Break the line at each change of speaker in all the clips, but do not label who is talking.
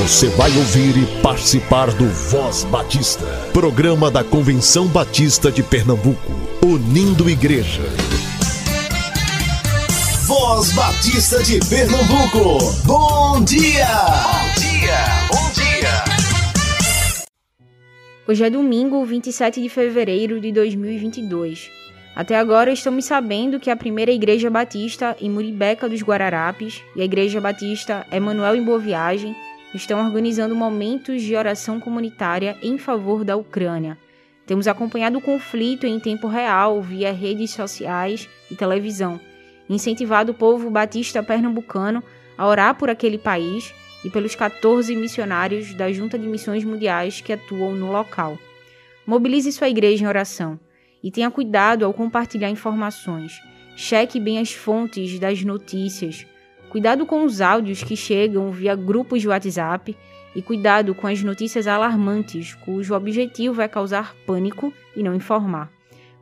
Você vai ouvir e participar do Voz Batista, programa da Convenção Batista de Pernambuco, unindo igreja.
Voz Batista de Pernambuco, bom dia! Bom dia, bom dia!
Hoje é domingo, 27 de fevereiro de 2022. Até agora estamos sabendo que a primeira Igreja Batista em Muribeca dos Guararapes e a Igreja Batista Emanuel em Boa Viagem estão organizando momentos de oração comunitária em favor da Ucrânia. Temos acompanhado o conflito em tempo real via redes sociais e televisão, incentivado o povo batista pernambucano a orar por aquele país e pelos 14 missionários da Junta de Missões Mundiais que atuam no local. Mobilize sua igreja em oração e tenha cuidado ao compartilhar informações. Cheque bem as fontes das notícias. Cuidado com os áudios que chegam via grupos de WhatsApp e cuidado com as notícias alarmantes, cujo objetivo é causar pânico e não informar.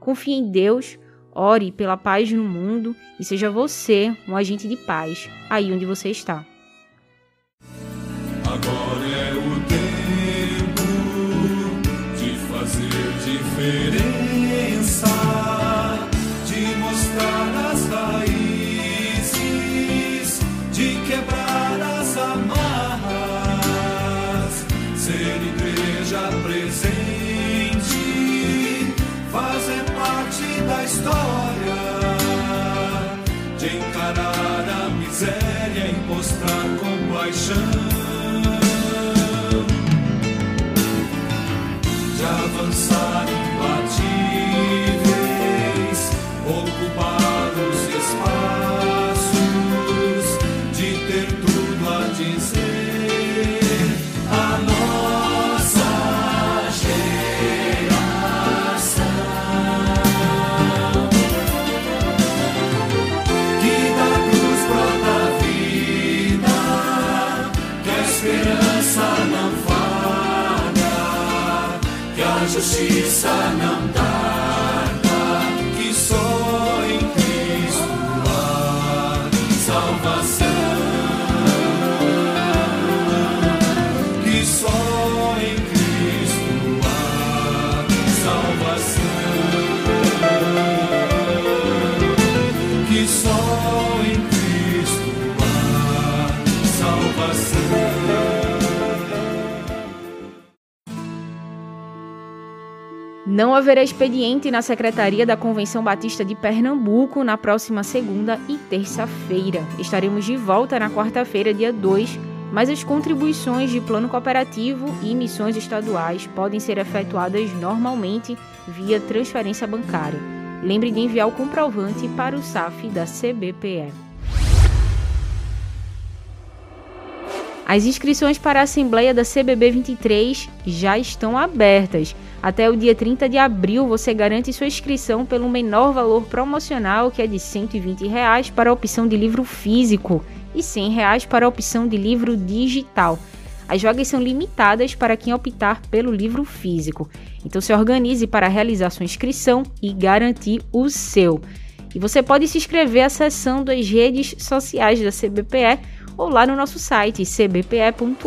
Confie em Deus, ore pela paz no mundo e seja você um agente de paz aí onde você está.
Agora é o tempo de fazer diferença, sanam Não
haverá expediente na Secretaria da Convenção Batista de Pernambuco na próxima segunda e terça-feira. Estaremos de volta na quarta-feira, dia 2, mas as contribuições de plano cooperativo e missões estaduais podem ser efetuadas normalmente via transferência bancária. Lembre de enviar o comprovante para o SAF da CBPE. As inscrições para a Assembleia da CBB 23 já estão abertas. Até o dia 30 de abril você garante sua inscrição pelo menor valor promocional, que é de 120 reais para a opção de livro físico e 100 reais para a opção de livro digital. As vagas são limitadas para quem optar pelo livro físico. Então se organize para realizar sua inscrição e garantir o seu. E você pode se inscrever acessando as redes sociais da CBPE ou lá no nosso site cbpe.org.br.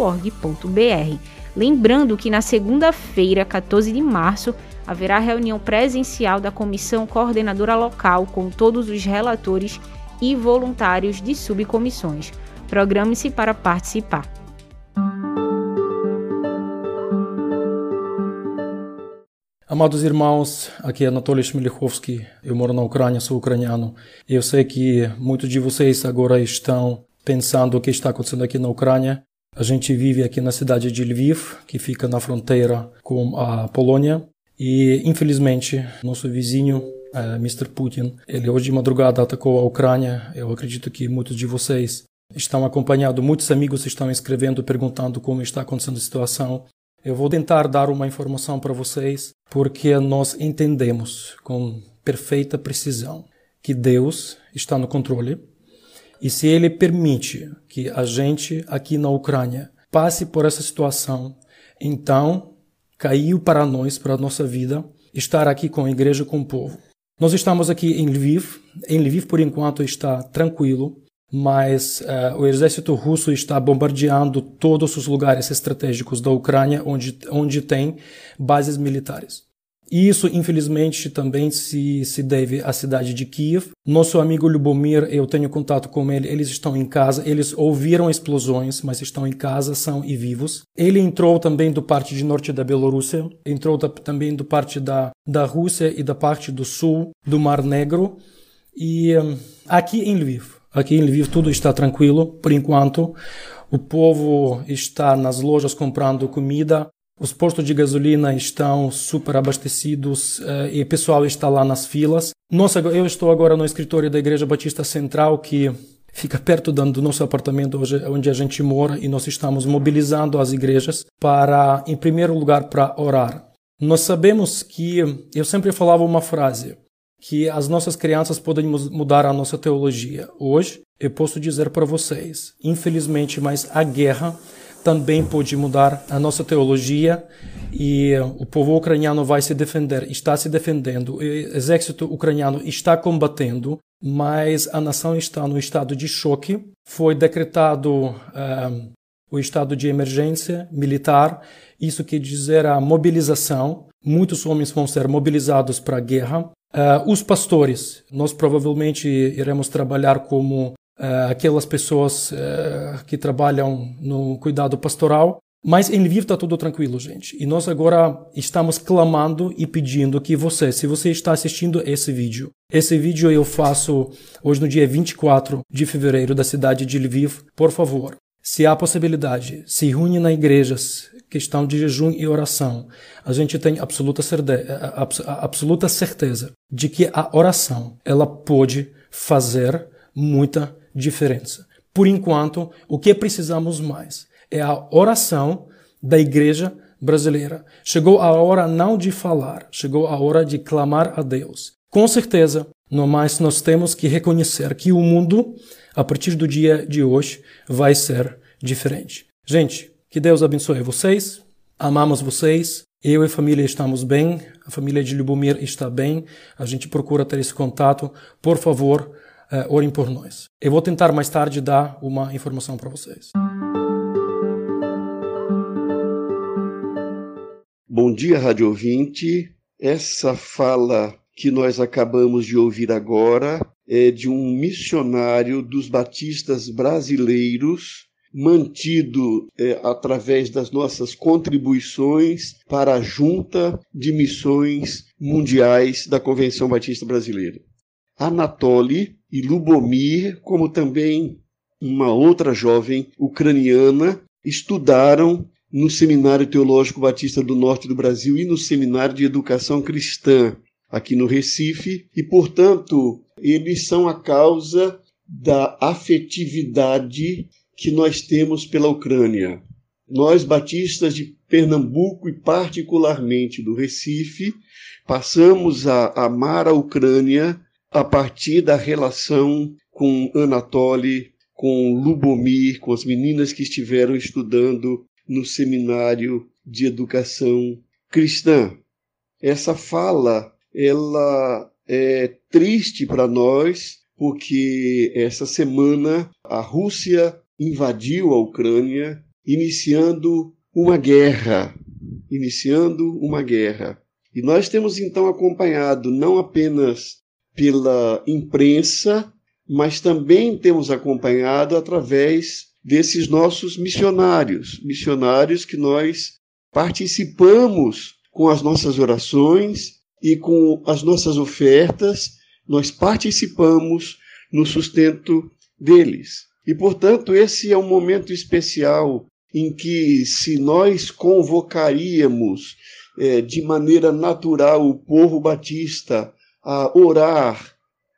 Lembrando que na segunda-feira, 14 de março, haverá reunião presencial da comissão coordenadora local com todos os relatores e voluntários de subcomissões. Programe-se para participar.
Amados irmãos, aqui é Anatoly Shmelichovski, eu moro na Ucrânia, sou ucraniano. Eu sei que muitos de vocês agora estão pensando o que está acontecendo aqui na Ucrânia. A gente vive aqui na cidade de Lviv, que fica na fronteira com a Polônia. E, infelizmente, nosso vizinho, eh, Mr. Putin, ele hoje de madrugada atacou a Ucrânia. Eu acredito que muitos de vocês estão acompanhando, muitos amigos estão escrevendo, perguntando como está acontecendo a situação. Eu vou tentar dar uma informação para vocês, porque nós entendemos com perfeita precisão que Deus está no controle. E se Ele permite que a gente aqui na Ucrânia passe por essa situação, então caiu para nós, para a nossa vida, estar aqui com a igreja, com o povo. Nós estamos aqui em Lviv. Em Lviv, por enquanto, está tranquilo. mas uh, o exército russo está bombardeando todos os lugares estratégicos da Ucrânia onde, onde tem bases militares. Isso, infelizmente, também se, se deve à cidade de Kiev. Nosso amigo Lubomir, eu tenho contato com ele, eles estão em casa, eles ouviram explosões, mas estão em casa, são e vivos. Ele entrou também do parte de norte da Bielorrússia, entrou da, também do parte da, da Rússia e da parte do sul do Mar Negro. E um, aqui em Lviv, aqui em Lviv tudo está tranquilo, por enquanto. O povo está nas lojas comprando comida, os postos de gasolina estão super abastecidos uh, e o pessoal está lá nas filas. Nossa, eu estou agora no escritório da Igreja Batista Central, que fica perto do nosso apartamento onde a gente mora, e nós estamos mobilizando as igrejas para, em primeiro lugar, para orar. Nós sabemos que, eu sempre falava uma frase, que as nossas crianças podem mudar a nossa teologia. Hoje, eu posso dizer para vocês, infelizmente, mas a guerra também pode mudar a nossa teologia e o povo ucraniano vai se defender, está se defendendo, o exército ucraniano está combatendo, mas a nação está no estado de choque. Foi decretado um, eh, o estado de emergência militar, isso quer dizer a mobilização. Muitos homens vão ser mobilizados para a guerra. Uh, os pastores, nós provavelmente iremos trabalhar como aquelas pessoas uh, que trabalham no cuidado pastoral. Mas em Lviv está tudo tranquilo, gente. E nós agora estamos clamando e pedindo que você, se você está assistindo esse vídeo, esse vídeo eu faço hoje no dia 24 de fevereiro da cidade de Lviv, por favor, se há possibilidade, se reúne na igrejas, questão de jejum e oração. A gente tem absoluta certeza, absoluta certeza de que a oração ela pode fazer muita diferença. Por enquanto, o que precisamos mais é a oração da igreja brasileira. Chegou a hora não de falar, chegou a hora de clamar a Deus. Com certeza, no mais nós temos que reconhecer que o mundo, a partir do dia de hoje, vai ser diferente. Gente, que Deus abençoe vocês. Amamos vocês. Eu e a família estamos bem. A família de Lubomir está bem. A gente procura ter esse contato. Por favor, uh, orem por nós. Eu vou tentar mais tarde dar uma informação para vocês.
Bom dia, Rádio Ouvinte. Essa fala que nós acabamos de ouvir agora é de um missionário dos batistas brasileiros, mantido é, através das nossas contribuições para a Junta de Missões Mundiais da Convenção Batista Brasileira. Anatoly e Lubomir, como também uma outra jovem ucraniana, estudaram no Seminário Teológico Batista do Norte do Brasil e no Seminário de Educação Cristã, aqui no Recife, e, portanto, eles são a causa da afetividade que nós temos pela Ucrânia. Nós, batistas de Pernambuco e, particularmente, do Recife, passamos a amar a Ucrânia a partir da relação com Anatoly, com Lubomir, com as meninas que estiveram estudando no seminário de educação cristã. Essa fala, ela é triste para nós, porque essa semana a Rússia invadiu a Ucrânia, iniciando uma guerra, iniciando uma guerra. E nós temos então acompanhado não apenas pela imprensa, mas também temos acompanhado através desses nossos missionários, missionários que nós participamos com as nossas orações e com as nossas ofertas, nós participamos no sustento deles. E, portanto, esse é um momento especial em que, se nós convocaríamos é, de maneira natural o povo batista a orar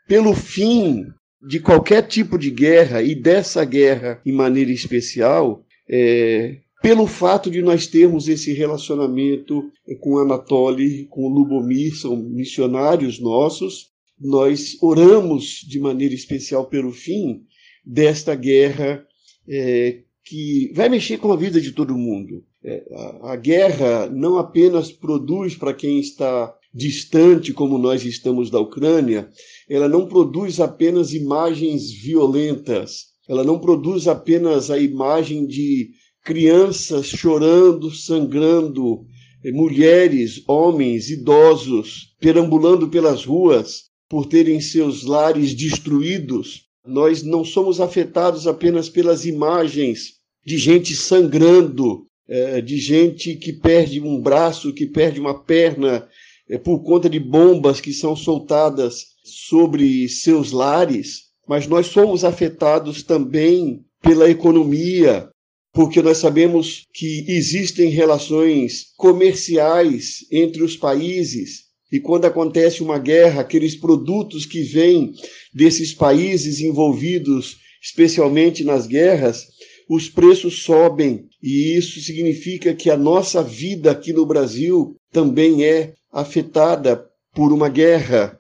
pelo fim de qualquer tipo de guerra e dessa guerra em maneira especial, é, pelo fato de nós termos esse relacionamento com Anatoly, com Lubomir, são missionários nossos, nós oramos de maneira especial pelo fim desta guerra é, que vai mexer com a vida de todo mundo. É, a, a guerra não apenas produz para quem está distante como nós estamos da Ucrânia, ela não produz apenas imagens violentas, ela não produz apenas a imagem de crianças chorando, sangrando, eh, mulheres, homens, idosos perambulando pelas ruas por terem seus lares destruídos. Nós não somos afetados apenas pelas imagens de gente sangrando, eh, de gente que perde um braço, que perde uma perna eh, por conta de bombas que são soltadas sobre seus lares, mas nós somos afetados também pela economia, porque nós sabemos que existem relações comerciais entre os países. E quando acontece uma guerra, aqueles produtos que vêm desses países envolvidos, especialmente nas guerras, os preços sobem. E isso significa que a nossa vida aqui no Brasil também é afetada por uma guerra.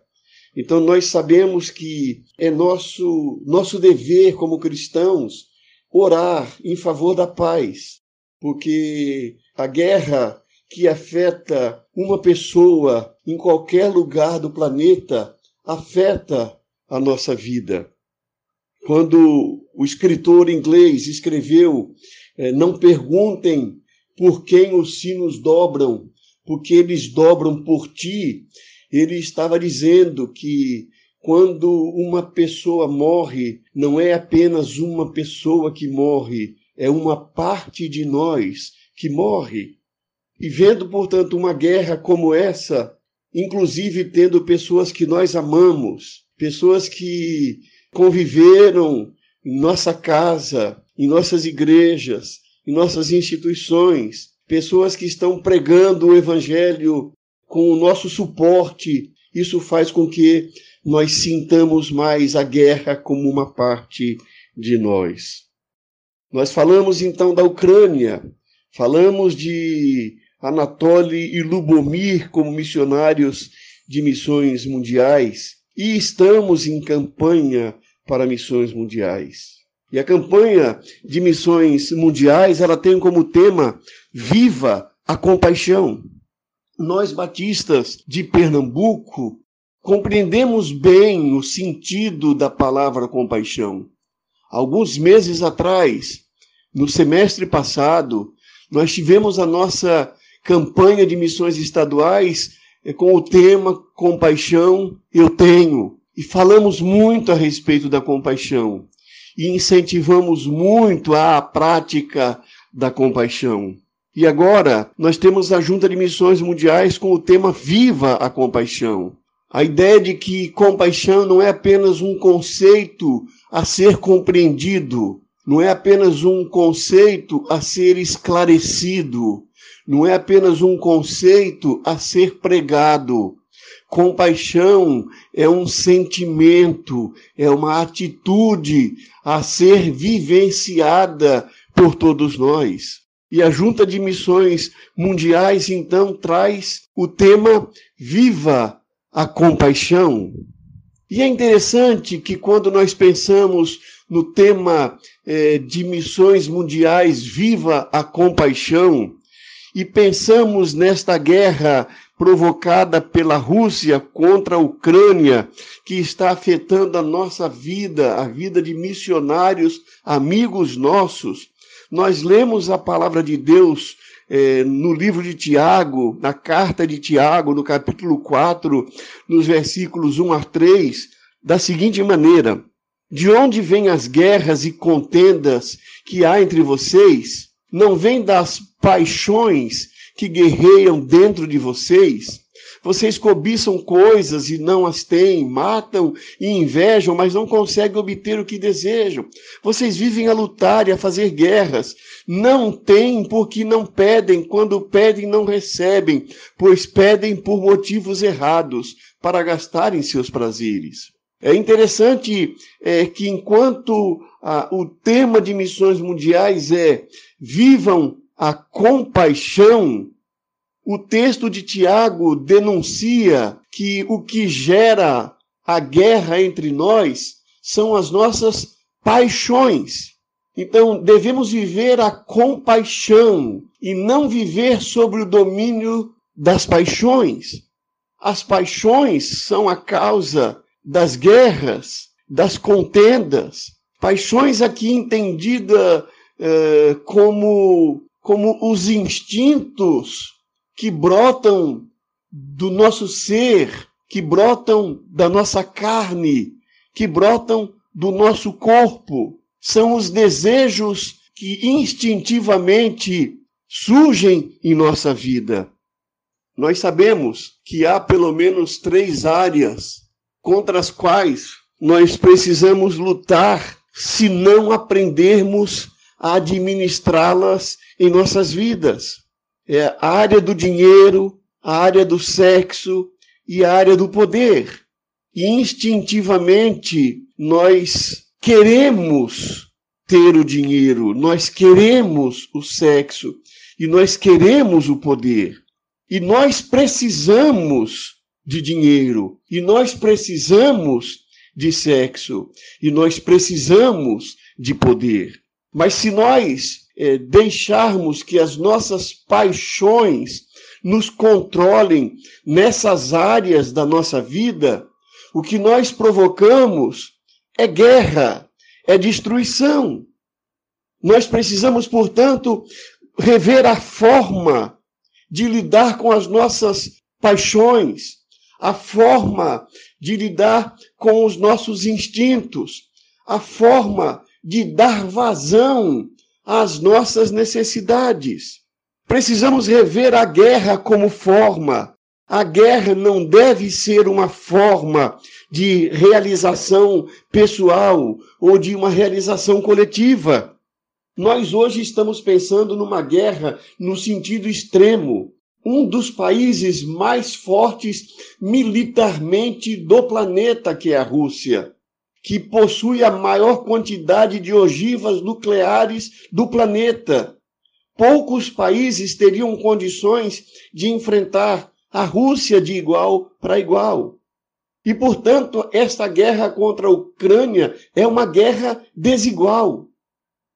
Então nós sabemos que é nosso nosso dever como cristãos orar em favor da paz, porque a guerra que afeta uma pessoa em qualquer lugar do planeta afeta a nossa vida. Quando o escritor inglês escreveu: eh, Não perguntem por quem os sinos dobram, porque eles dobram por ti, ele estava dizendo que quando uma pessoa morre, não é apenas uma pessoa que morre, é uma parte de nós que morre. E vendo, portanto, uma guerra como essa, inclusive tendo pessoas que nós amamos, pessoas que conviveram em nossa casa, em nossas igrejas, em nossas instituições, pessoas que estão pregando o evangelho com o nosso suporte, isso faz com que nós sintamos mais a guerra como uma parte de nós. Nós falamos então da Ucrânia, falamos de Anatoly e Lubomir como missionários de missões mundiais e estamos em campanha para missões mundiais. E a campanha de missões mundiais, ela tem como tema Viva a compaixão nós batistas de Pernambuco compreendemos bem o sentido da palavra compaixão. Alguns meses atrás, no semestre passado, nós tivemos a nossa campanha de missões estaduais eh, com o tema Compaixão eu tenho. E falamos muito a respeito da compaixão e incentivamos muito a prática da compaixão. E agora nós temos a Junta de Missões Mundiais com o tema Viva a Compaixão. A ideia de que compaixão não é apenas um conceito a ser compreendido, não é apenas um conceito a ser esclarecido, não é apenas um conceito a ser pregado. Compaixão é um sentimento, é uma atitude a ser vivenciada por todos nós. E a Junta de Missões Mundiais, então, traz o tema Viva a Compaixão. E é interessante que quando nós pensamos no tema eh, de missões mundiais Viva a Compaixão, e pensamos nesta guerra provocada pela Rússia contra a Ucrânia, que está afetando a nossa vida, a vida de missionários, amigos nossos, nós lemos a palavra de Deus é, no livro de Tiago, na carta de Tiago, no capítulo 4, nos versículos 1 a 3, da seguinte maneira: De onde vêm as guerras e contendas que há entre vocês? Não vêm das paixões que guerreiam dentro de vocês? Vocês cobiçam coisas e não as têm, matam e invejam, mas não conseguem obter o que desejam. Vocês vivem a lutar e a fazer guerras. Não têm porque não pedem, quando pedem não recebem, pois pedem por motivos errados, para gastarem seus prazeres. É interessante é, que enquanto ah, o tema de missões mundiais é vivam a compaixão, o texto de Tiago denuncia que o que gera a guerra entre nós são as nossas paixões. Então, devemos viver a compaixão e não viver sobre o domínio das paixões. as paixões são a causa das guerras, das contendas. Paixões aqui entendida eh, como, como os instintos que brotam do nosso ser, que brotam da nossa carne, que brotam do nosso corpo. São os desejos que instintivamente surgem em nossa vida. Nós sabemos que há pelo menos três áreas contra as quais nós precisamos lutar se não aprendermos a administrá-las em nossas vidas. É a área do dinheiro, a área do sexo e a área do poder. Instintivamente nós queremos ter o dinheiro, nós queremos o sexo e nós queremos o poder. E nós precisamos de dinheiro, e nós precisamos de sexo, e nós precisamos de poder. Mas se nós é, deixarmos que as nossas paixões nos controlem nessas áreas da nossa vida, o que nós provocamos é guerra, é destruição. Nós precisamos, portanto, rever a forma de lidar com as nossas paixões, a forma de lidar com os nossos instintos, a forma de dar vazão às nossas necessidades. Precisamos rever a guerra como forma. A guerra não deve ser uma forma de realização pessoal ou de uma realização coletiva. Nós hoje estamos pensando numa guerra no sentido extremo. Um dos países mais fortes militarmente do planeta, que é a Rússia, que possui a maior quantidade de ogivas nucleares do planeta. Poucos países teriam condições de enfrentar a Rússia de igual para igual. E, portanto, esta guerra contra a Ucrânia é uma guerra desigual.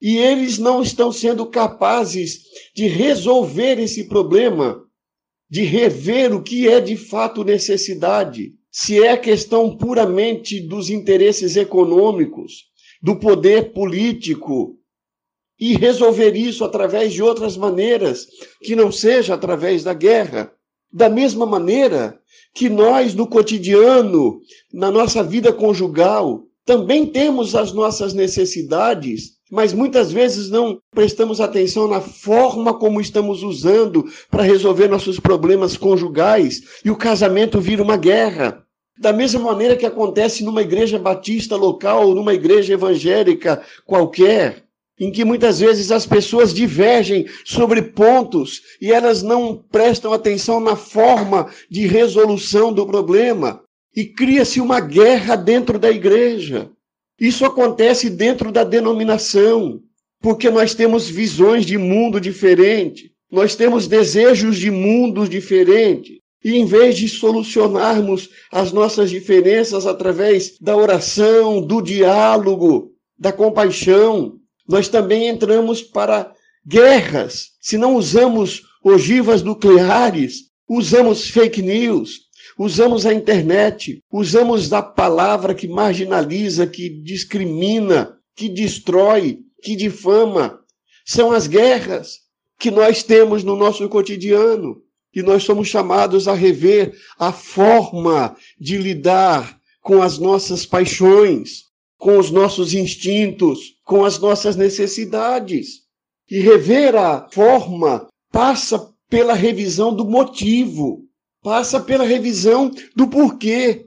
E eles não estão sendo capazes de resolver esse problema, de rever o que é de fato necessidade. Se é questão puramente dos interesses econômicos, do poder político, e resolver isso através de outras maneiras, que não seja através da guerra. Da mesma maneira que nós, no cotidiano, na nossa vida conjugal, também temos as nossas necessidades mas muitas vezes não prestamos atenção na forma como estamos usando para resolver nossos problemas conjugais e o casamento vira uma guerra. Da mesma maneira que acontece numa igreja batista local ou numa igreja evangélica qualquer, em que muitas vezes as pessoas divergem sobre pontos e elas não prestam atenção na forma de resolução do problema e cria-se uma guerra dentro da igreja. Isso acontece dentro da denominação, porque nós temos visões de mundo diferente, nós temos desejos de mundos diferentes. E em vez de solucionarmos as nossas diferenças através da oração, do diálogo, da compaixão, nós também entramos para guerras. Se não usamos ogivas nucleares, usamos fake news, usamos a internet, usamos a palavra que marginaliza, que discrimina, que destrói, que difama. São as guerras que nós temos no nosso cotidiano. E nós somos chamados a rever a forma de lidar com as nossas paixões, com os nossos instintos, com as nossas necessidades. E rever a forma passa pela revisão do motivo passa pela revisão do porquê.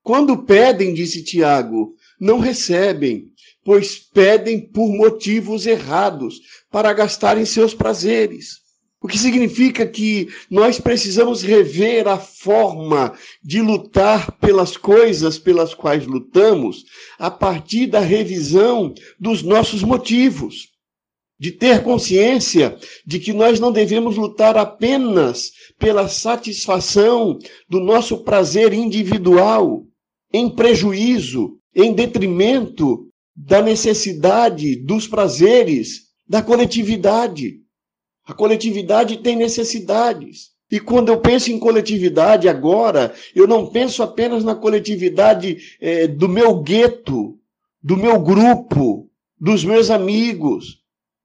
Quando pedem, disse Tiago, não recebem, pois pedem por motivos errados, para gastarem seus prazeres. O que significa que nós precisamos rever a forma de lutar pelas coisas pelas quais lutamos a partir da revisão dos nossos motivos de ter consciência de que nós não devemos lutar apenas pela satisfação do nosso prazer individual, em prejuízo, em detrimento da necessidade dos prazeres da coletividade. A coletividade tem necessidades. E quando eu penso em coletividade agora, eu não penso apenas na coletividade é, do meu gueto, do meu grupo, dos meus amigos,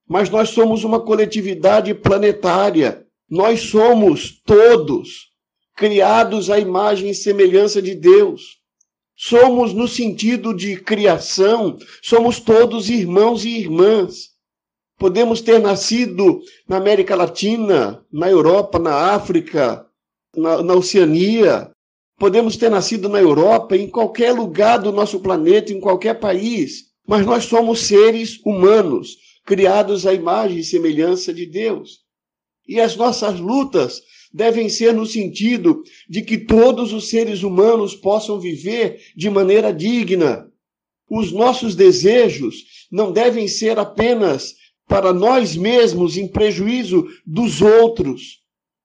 mas nós somos uma coletividade planetária. Nós somos todos criados à imagem e semelhança de Deus. Somos no sentido de criação, somos todos irmãos e irmãs. Podemos ter nascido na América Latina, na Europa, na África, na, na, Oceania. Podemos ter nascido na Europa, em qualquer lugar do nosso planeta, em qualquer país. Mas nós somos seres humanos, criados à imagem e semelhança de Deus. E as nossas lutas devem ser no sentido de que todos os seres humanos possam viver de maneira digna. Os nossos desejos não devem ser apenas para nós mesmos em prejuízo dos outros,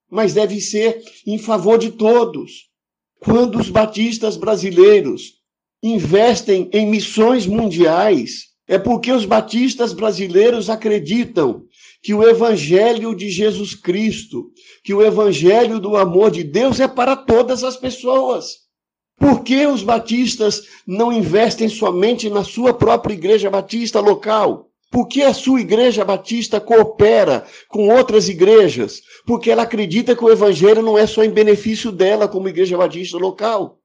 mas deve ser em favor de todos. Quando os batistas brasileiros investem em missões mundiais, é porque os batistas brasileiros acreditam que o evangelho de Jesus Cristo, que o evangelho do amor de Deus é para todas as pessoas. Por que os batistas não investem somente na sua própria igreja batista local? Por que a sua igreja batista coopera com outras igrejas? Porque ela acredita que o evangelho não é só em benefício dela como igreja batista local.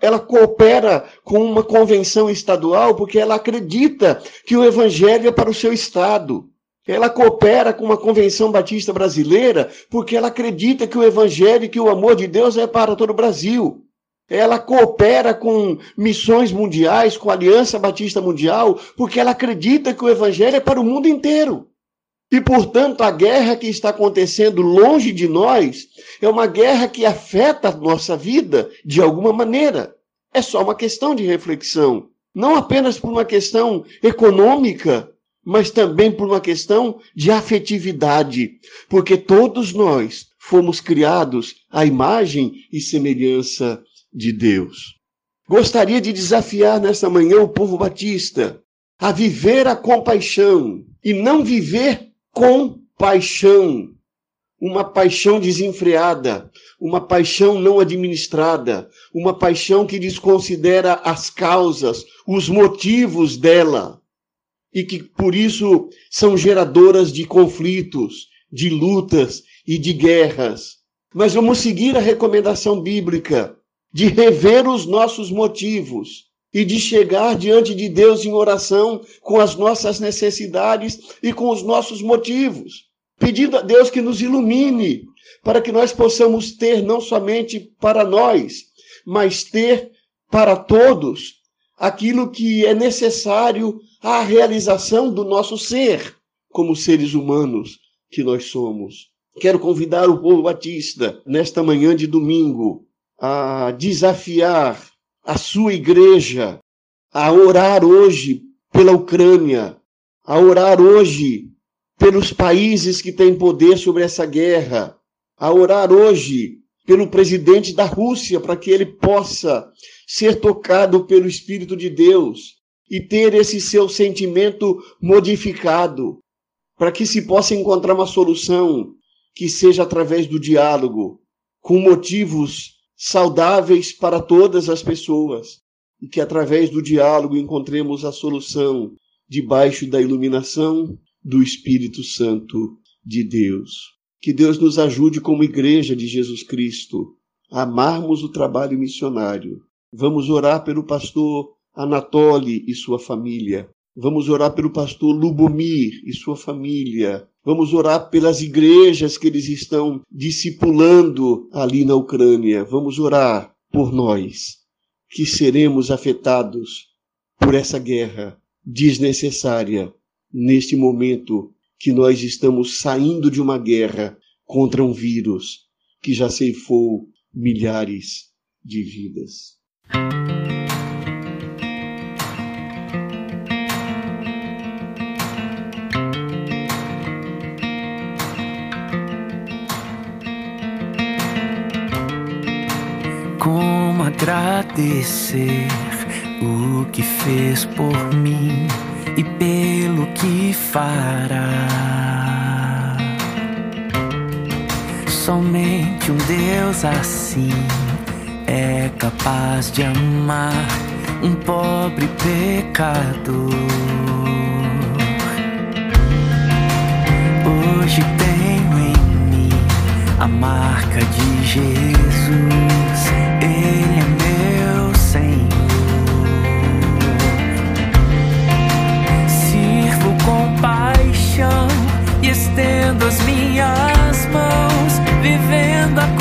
Ela coopera com uma convenção estadual porque ela acredita que o evangelho é para o seu estado. Ela coopera com uma convenção batista brasileira porque ela acredita que o evangelho e que o amor de Deus é para todo o Brasil ela coopera com missões mundiais, com a Aliança Batista Mundial, porque ela acredita que o Evangelho é para o mundo inteiro. E, portanto, a guerra que está acontecendo longe de nós é uma guerra que afeta a nossa vida de alguma maneira. É só uma questão de reflexão. Não apenas por uma questão econômica, mas também por uma questão de afetividade. Porque todos nós fomos criados à imagem e semelhança de Deus. Gostaria de desafiar nessa manhã o povo batista a viver a compaixão e não viver com paixão. Uma paixão desenfreada, uma paixão não administrada, uma paixão que desconsidera as causas, os motivos dela e que por isso são geradoras de conflitos, de lutas e de guerras. Mas vamos seguir a recomendação bíblica de rever os nossos motivos e de chegar diante de Deus em oração com as nossas necessidades e com os nossos motivos, pedindo a Deus que nos ilumine para que nós possamos ter não somente para nós, mas ter para todos aquilo que é necessário à realização do nosso ser como seres humanos que nós somos. Quero convidar o povo batista nesta manhã de domingo a desafiar a sua igreja a orar hoje pela Ucrânia, a orar hoje pelos países que têm poder sobre essa guerra, a orar hoje pelo presidente da Rússia para que ele possa ser tocado pelo Espírito de Deus e ter esse seu sentimento modificado, para que se possa encontrar uma solução que seja através do diálogo, com motivos saudáveis para todas as pessoas e que através do diálogo encontremos a solução debaixo da iluminação do Espírito Santo de Deus. Que Deus nos ajude como igreja de Jesus Cristo a amarmos o trabalho missionário. Vamos orar pelo pastor Anatoly e sua família. Vamos orar pelo pastor Lubomir e sua família. Vamos orar pelas igrejas que eles estão discipulando ali na Ucrânia. Vamos orar por nós, que seremos afetados por essa guerra desnecessária neste momento que nós estamos saindo de uma guerra contra um vírus que já ceifou milhares de vidas.
Agradecer o que fez por mim e pelo que fará. somente um Deus assim é capaz de amar um pobre pecador. Hoje tenho em mim a marca de Jesus, estendo as minhas mãos, vivendo a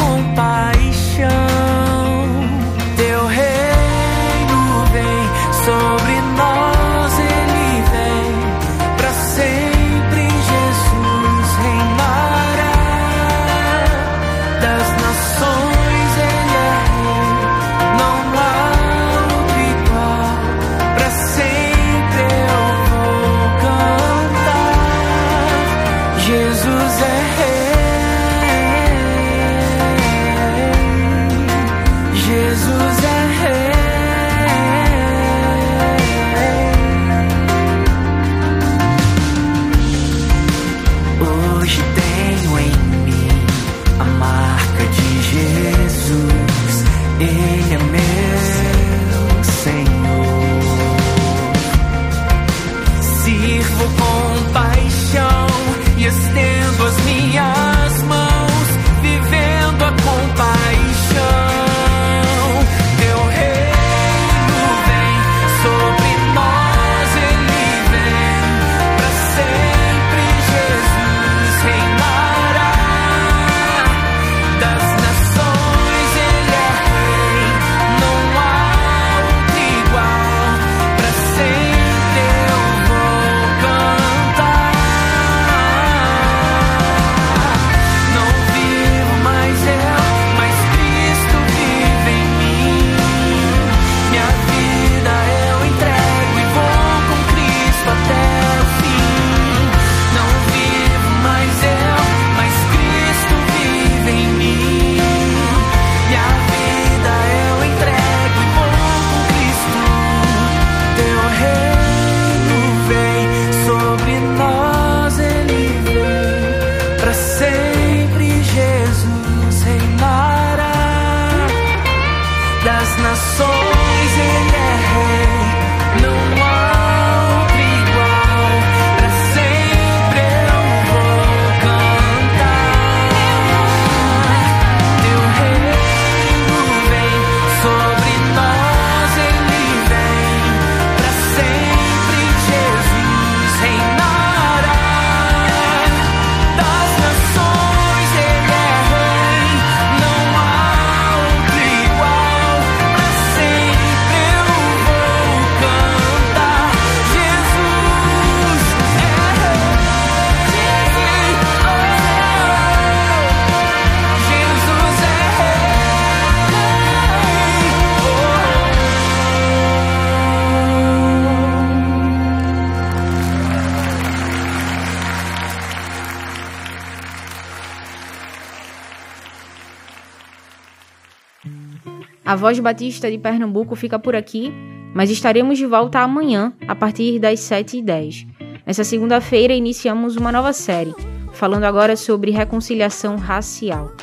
A Voz Batista de Pernambuco fica por aqui, mas estaremos de volta amanhã, a partir das 7h10. Nessa segunda-feira, iniciamos uma nova série, falando agora sobre reconciliação racial.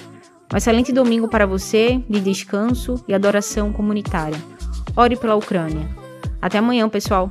Um excelente domingo para você, de descanso e adoração comunitária. Ore pela Ucrânia. Até amanhã, pessoal.